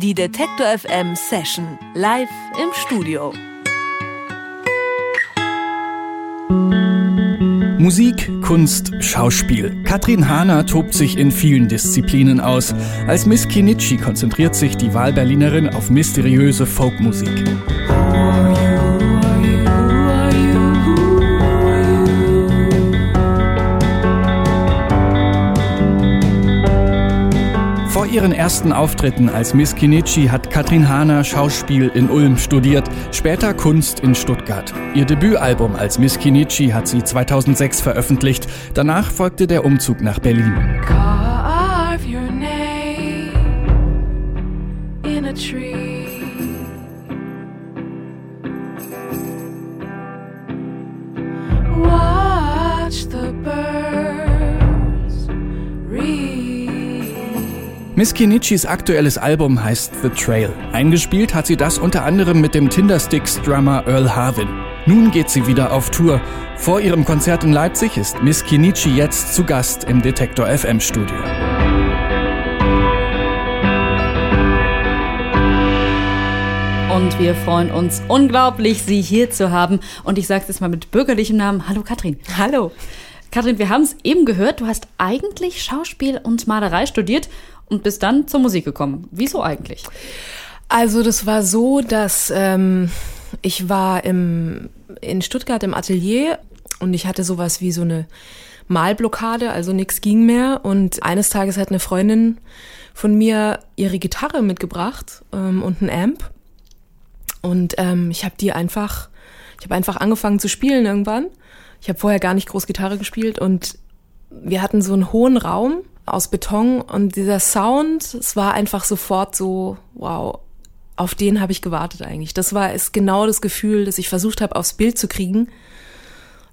Die Detektor FM Session live im Studio. Musik, Kunst, Schauspiel. Katrin Hahner tobt sich in vielen Disziplinen aus. Als Miss Kinichi konzentriert sich die Wahlberlinerin auf mysteriöse Folkmusik. Ihren ersten Auftritten als Miss Kinichi hat Katrin Hahner Schauspiel in Ulm studiert, später Kunst in Stuttgart. Ihr Debütalbum als Miss Kinichi hat sie 2006 veröffentlicht. Danach folgte der Umzug nach Berlin. Miss Kinichis aktuelles Album heißt The Trail. Eingespielt hat sie das unter anderem mit dem Tindersticks-Drummer Earl Harvin. Nun geht sie wieder auf Tour. Vor ihrem Konzert in Leipzig ist Miss Kinichi jetzt zu Gast im Detektor FM Studio. Und wir freuen uns unglaublich, Sie hier zu haben. Und ich sage es jetzt mal mit bürgerlichem Namen. Hallo Katrin. Hallo. Katrin, wir haben es eben gehört, du hast eigentlich Schauspiel und Malerei studiert und bist dann zur Musik gekommen. Wieso eigentlich? Also das war so, dass ähm, ich war im, in Stuttgart im Atelier und ich hatte sowas wie so eine Malblockade, also nichts ging mehr. Und eines Tages hat eine Freundin von mir ihre Gitarre mitgebracht ähm, und ein Amp. Und ähm, ich habe die einfach, ich habe einfach angefangen zu spielen irgendwann. Ich habe vorher gar nicht groß Gitarre gespielt und wir hatten so einen hohen Raum aus Beton und dieser Sound, es war einfach sofort so, wow, auf den habe ich gewartet eigentlich. Das war ist genau das Gefühl, das ich versucht habe, aufs Bild zu kriegen.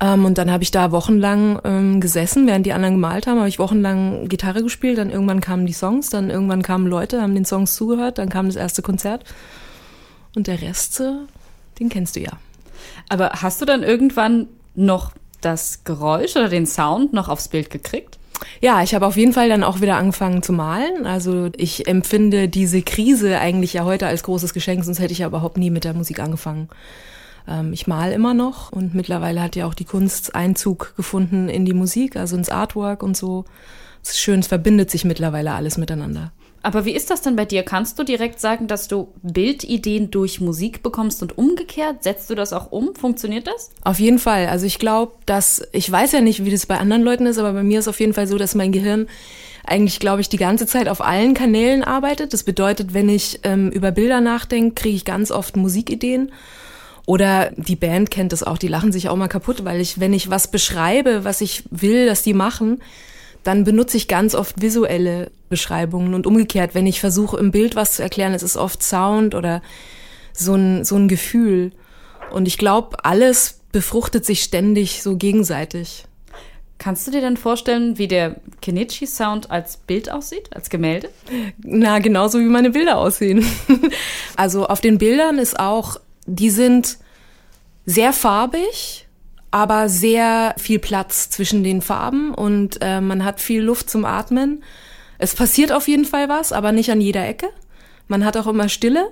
Ähm, und dann habe ich da wochenlang ähm, gesessen, während die anderen gemalt haben, habe ich wochenlang Gitarre gespielt, dann irgendwann kamen die Songs, dann irgendwann kamen Leute, haben den Songs zugehört, dann kam das erste Konzert. Und der Rest, äh, den kennst du ja. Aber hast du dann irgendwann noch das Geräusch oder den Sound noch aufs Bild gekriegt? Ja, ich habe auf jeden Fall dann auch wieder angefangen zu malen. Also ich empfinde diese Krise eigentlich ja heute als großes Geschenk, sonst hätte ich ja überhaupt nie mit der Musik angefangen. Ähm, ich mal immer noch und mittlerweile hat ja auch die Kunst Einzug gefunden in die Musik, also ins Artwork und so. Es ist schön, es verbindet sich mittlerweile alles miteinander. Aber wie ist das denn bei dir? Kannst du direkt sagen, dass du Bildideen durch Musik bekommst und umgekehrt? Setzt du das auch um? Funktioniert das? Auf jeden Fall. Also ich glaube, dass, ich weiß ja nicht, wie das bei anderen Leuten ist, aber bei mir ist auf jeden Fall so, dass mein Gehirn eigentlich, glaube ich, die ganze Zeit auf allen Kanälen arbeitet. Das bedeutet, wenn ich ähm, über Bilder nachdenke, kriege ich ganz oft Musikideen. Oder die Band kennt das auch, die lachen sich auch mal kaputt, weil ich, wenn ich was beschreibe, was ich will, dass die machen, dann benutze ich ganz oft visuelle Beschreibungen und umgekehrt, wenn ich versuche im Bild was zu erklären, es ist oft Sound oder so ein, so ein Gefühl. Und ich glaube, alles befruchtet sich ständig so gegenseitig. Kannst du dir dann vorstellen, wie der Kenichi-Sound als Bild aussieht, als Gemälde? Na, genauso wie meine Bilder aussehen. also auf den Bildern ist auch, die sind sehr farbig, aber sehr viel Platz zwischen den Farben und äh, man hat viel Luft zum Atmen. Es passiert auf jeden Fall was, aber nicht an jeder Ecke. Man hat auch immer Stille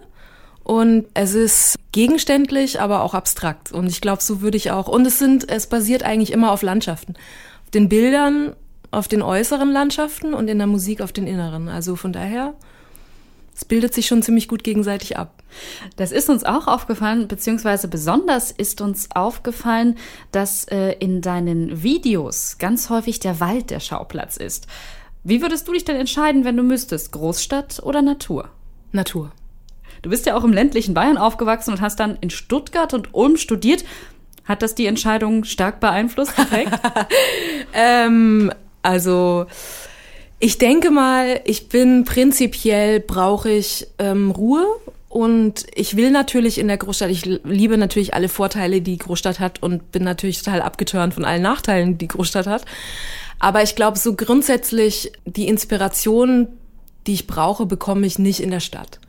und es ist gegenständlich, aber auch abstrakt. Und ich glaube, so würde ich auch. Und es sind, es basiert eigentlich immer auf Landschaften. Auf den Bildern, auf den äußeren Landschaften und in der Musik auf den inneren. Also von daher, es bildet sich schon ziemlich gut gegenseitig ab. Das ist uns auch aufgefallen, beziehungsweise besonders ist uns aufgefallen, dass äh, in deinen Videos ganz häufig der Wald der Schauplatz ist. Wie würdest du dich denn entscheiden, wenn du müsstest, Großstadt oder Natur? Natur. Du bist ja auch im ländlichen Bayern aufgewachsen und hast dann in Stuttgart und Ulm studiert. Hat das die Entscheidung stark beeinflusst, ähm, also ich denke mal, ich bin prinzipiell brauche ich ähm, Ruhe und ich will natürlich in der Großstadt, ich liebe natürlich alle Vorteile, die Großstadt hat und bin natürlich total abgeturnt von allen Nachteilen, die die Großstadt hat. Aber ich glaube, so grundsätzlich die Inspiration, die ich brauche, bekomme ich nicht in der Stadt.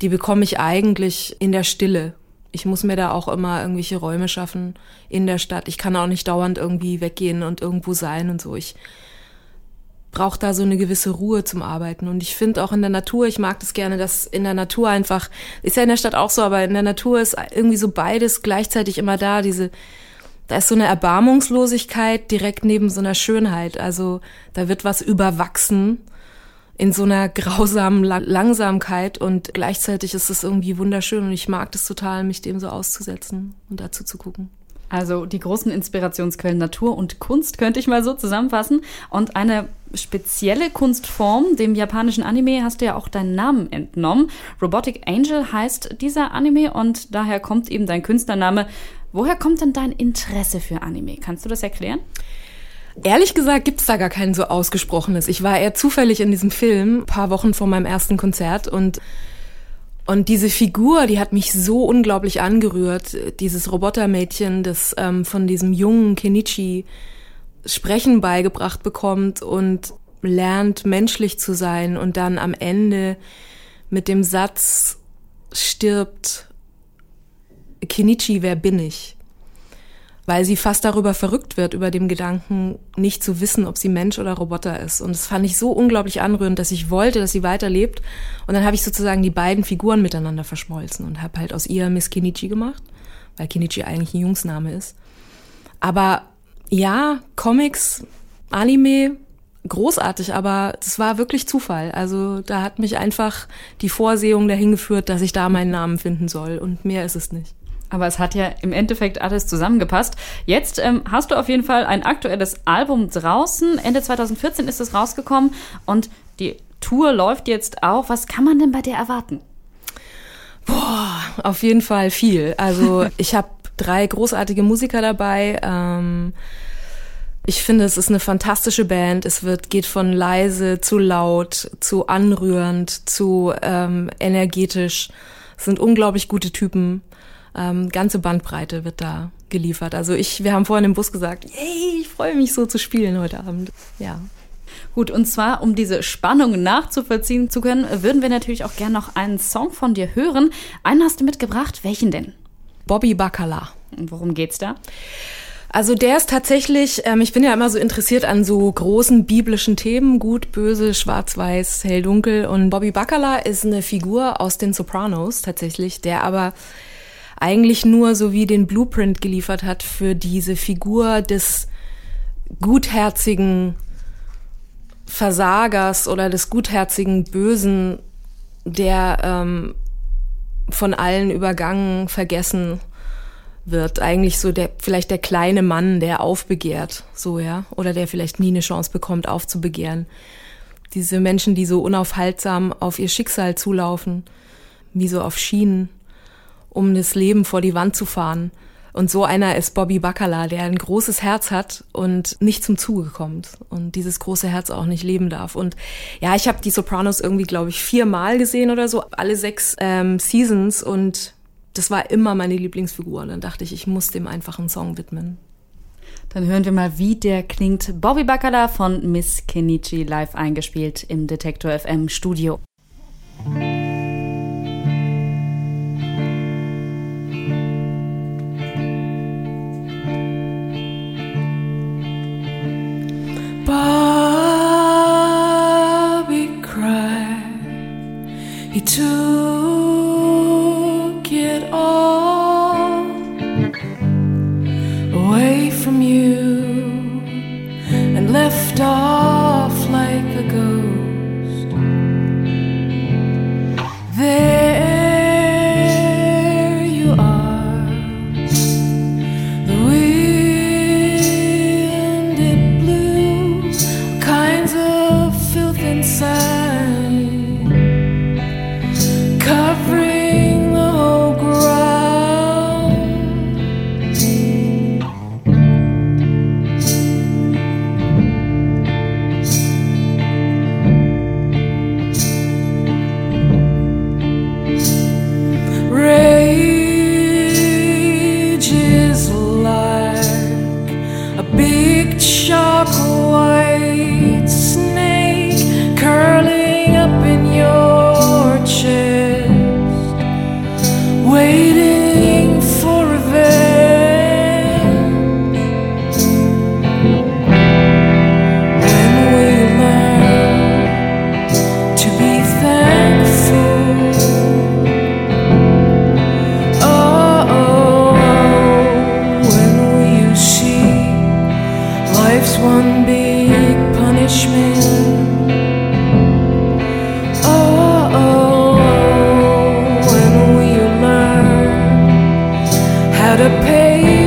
Die bekomme ich eigentlich in der Stille. Ich muss mir da auch immer irgendwelche Räume schaffen in der Stadt. Ich kann auch nicht dauernd irgendwie weggehen und irgendwo sein und so. Ich braucht da so eine gewisse Ruhe zum Arbeiten. Und ich finde auch in der Natur, ich mag das gerne, dass in der Natur einfach, ist ja in der Stadt auch so, aber in der Natur ist irgendwie so beides gleichzeitig immer da, diese, da ist so eine Erbarmungslosigkeit direkt neben so einer Schönheit. Also da wird was überwachsen in so einer grausamen Langsamkeit und gleichzeitig ist es irgendwie wunderschön und ich mag das total, mich dem so auszusetzen und dazu zu gucken. Also die großen Inspirationsquellen Natur und Kunst könnte ich mal so zusammenfassen. Und eine spezielle Kunstform, dem japanischen Anime, hast du ja auch deinen Namen entnommen. Robotic Angel heißt dieser Anime und daher kommt eben dein Künstlername. Woher kommt denn dein Interesse für Anime? Kannst du das erklären? Ehrlich gesagt gibt's da gar kein so ausgesprochenes. Ich war eher zufällig in diesem Film, paar Wochen vor meinem ersten Konzert und und diese Figur, die hat mich so unglaublich angerührt. Dieses Robotermädchen, das ähm, von diesem jungen Kenichi Sprechen beigebracht bekommt und lernt, menschlich zu sein und dann am Ende mit dem Satz stirbt, Kenichi, wer bin ich? weil sie fast darüber verrückt wird, über dem Gedanken, nicht zu wissen, ob sie Mensch oder Roboter ist. Und das fand ich so unglaublich anrührend, dass ich wollte, dass sie weiterlebt. Und dann habe ich sozusagen die beiden Figuren miteinander verschmolzen und habe halt aus ihr Miss Kenichi gemacht, weil Kenichi eigentlich ein Jungsname ist. Aber ja, Comics, Anime, großartig, aber das war wirklich Zufall. Also da hat mich einfach die Vorsehung dahin geführt, dass ich da meinen Namen finden soll. Und mehr ist es nicht. Aber es hat ja im Endeffekt alles zusammengepasst. Jetzt ähm, hast du auf jeden Fall ein aktuelles Album draußen. Ende 2014 ist es rausgekommen und die Tour läuft jetzt auch. Was kann man denn bei dir erwarten? Boah, auf jeden Fall viel. Also ich habe drei großartige Musiker dabei. Ähm, ich finde, es ist eine fantastische Band. Es wird geht von leise zu laut, zu anrührend, zu ähm, energetisch. Es sind unglaublich gute Typen ähm, ganze Bandbreite wird da geliefert. Also ich, wir haben vorhin im Bus gesagt, yay, ich freue mich so zu spielen heute Abend. Ja. Gut, und zwar, um diese Spannung nachzuvollziehen zu können, würden wir natürlich auch gerne noch einen Song von dir hören. Einen hast du mitgebracht. Welchen denn? Bobby Bacala. Und worum geht's da? Also der ist tatsächlich, ähm, ich bin ja immer so interessiert an so großen biblischen Themen, gut, böse, schwarz-weiß, hell, dunkel. Und Bobby Bacala ist eine Figur aus den Sopranos tatsächlich, der aber eigentlich nur so wie den Blueprint geliefert hat für diese Figur des gutherzigen Versagers oder des gutherzigen Bösen, der ähm, von allen übergangen, vergessen wird. Eigentlich so der, vielleicht der kleine Mann, der aufbegehrt, so, ja. Oder der vielleicht nie eine Chance bekommt, aufzubegehren. Diese Menschen, die so unaufhaltsam auf ihr Schicksal zulaufen, wie so auf Schienen um das Leben vor die Wand zu fahren. Und so einer ist Bobby Bacala, der ein großes Herz hat und nicht zum Zuge kommt und dieses große Herz auch nicht leben darf. Und ja, ich habe die Sopranos irgendwie, glaube ich, viermal gesehen oder so, alle sechs ähm, Seasons und das war immer meine Lieblingsfigur. Und dann dachte ich, ich muss dem einfach einen Song widmen. Dann hören wir mal, wie der klingt. Bobby Bacala von Miss Kenichi live eingespielt im Detektor FM Studio. the pain.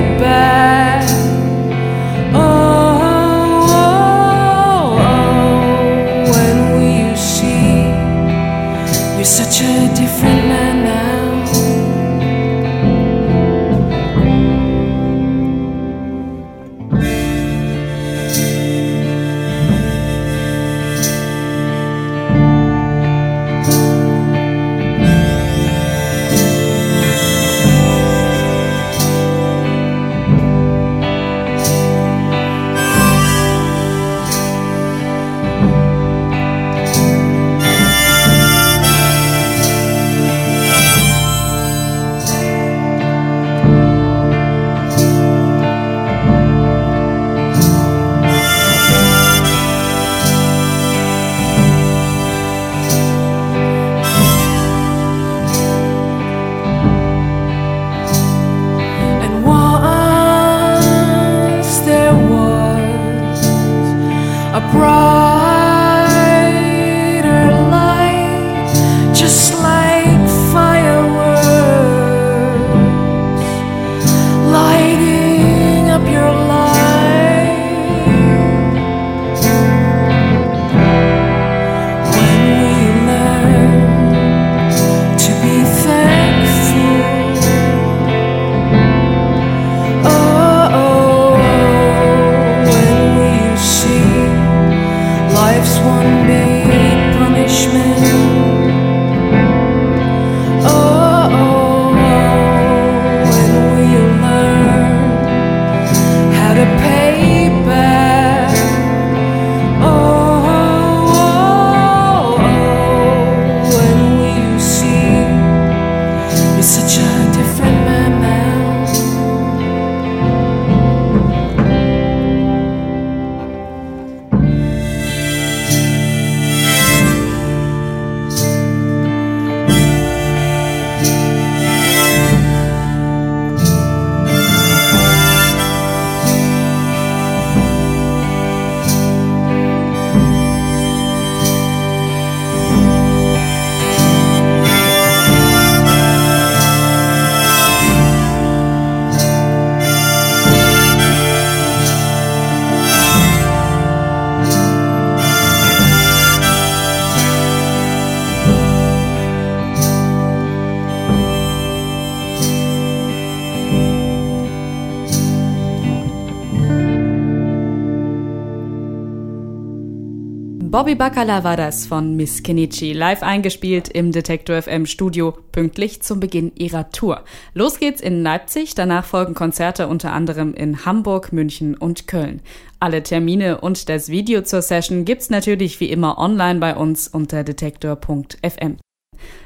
Bobby Bacala war das von Miss Kenichi, live eingespielt im Detektor FM Studio, pünktlich zum Beginn ihrer Tour. Los geht's in Leipzig, danach folgen Konzerte unter anderem in Hamburg, München und Köln. Alle Termine und das Video zur Session gibt's natürlich wie immer online bei uns unter detektor.fm.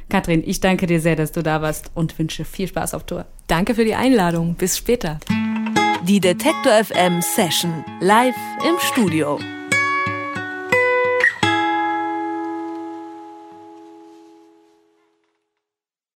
Katrin, ich danke dir sehr, dass du da warst und wünsche viel Spaß auf Tour. Danke für die Einladung. Bis später. Die Detektor FM Session live im Studio.